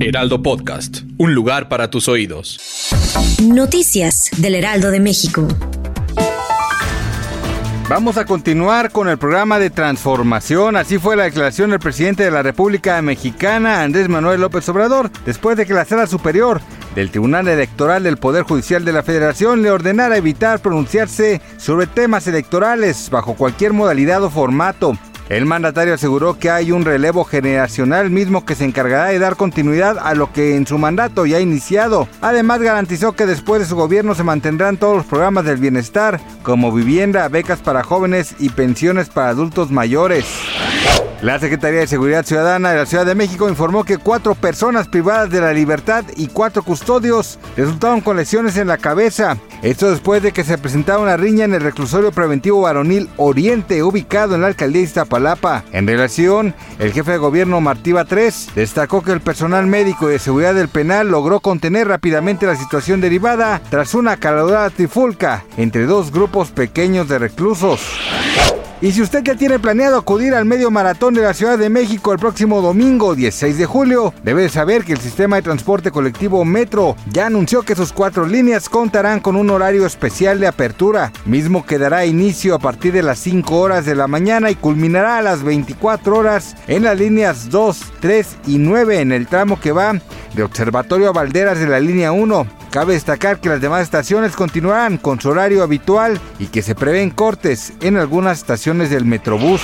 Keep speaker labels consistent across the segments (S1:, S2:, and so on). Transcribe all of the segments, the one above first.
S1: Heraldo Podcast. Un lugar para tus oídos.
S2: Noticias del Heraldo de México.
S3: Vamos a continuar con el programa de transformación. Así fue la declaración del presidente de la República Mexicana, Andrés Manuel López Obrador, después de que la Sala Superior del Tribunal Electoral del Poder Judicial de la Federación le ordenara evitar pronunciarse sobre temas electorales bajo cualquier modalidad o formato. El mandatario aseguró que hay un relevo generacional mismo que se encargará de dar continuidad a lo que en su mandato ya ha iniciado. Además garantizó que después de su gobierno se mantendrán todos los programas del bienestar, como vivienda, becas para jóvenes y pensiones para adultos mayores. La Secretaría de Seguridad Ciudadana de la Ciudad de México informó que cuatro personas privadas de la libertad y cuatro custodios resultaron con lesiones en la cabeza. Esto después de que se presentara una riña en el reclusorio preventivo varonil Oriente, ubicado en la alcaldía de Iztapalapa. En relación, el jefe de gobierno Martiva III destacó que el personal médico y de seguridad del penal logró contener rápidamente la situación derivada tras una calorada trifulca entre dos grupos pequeños de reclusos. Y si usted ya tiene planeado acudir al medio maratón de la Ciudad de México el próximo domingo 16 de julio, debe saber que el sistema de transporte colectivo Metro ya anunció que sus cuatro líneas contarán con un horario especial de apertura, mismo que dará inicio a partir de las 5 horas de la mañana y culminará a las 24 horas en las líneas 2, 3 y 9 en el tramo que va de Observatorio a Valderas de la línea 1. Cabe destacar que las demás estaciones continuarán con su horario habitual y que se prevén cortes en algunas estaciones del Metrobús.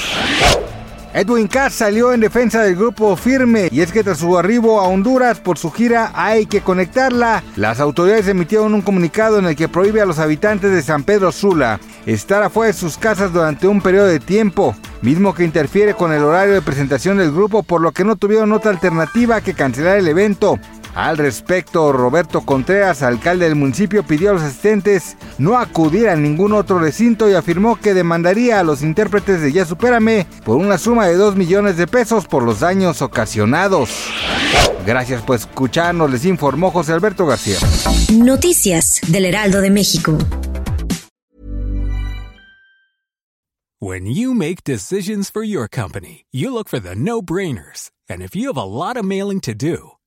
S3: Edwin Cass salió en defensa del grupo firme y es que tras su arribo a Honduras por su gira Hay que conectarla, las autoridades emitieron un comunicado en el que prohíbe a los habitantes de San Pedro Sula estar afuera de sus casas durante un periodo de tiempo, mismo que interfiere con el horario de presentación del grupo por lo que no tuvieron otra alternativa que cancelar el evento. Al respecto, Roberto Contreras, alcalde del municipio, pidió a los asistentes no acudir a ningún otro recinto y afirmó que demandaría a los intérpretes de Ya Supérame por una suma de 2 millones de pesos por los daños ocasionados. Gracias por escucharnos, les informó José Alberto García.
S2: Noticias del Heraldo de México.
S4: When you make decisions for your company, you look for the no-brainers. And if you have a lot of mailing to do,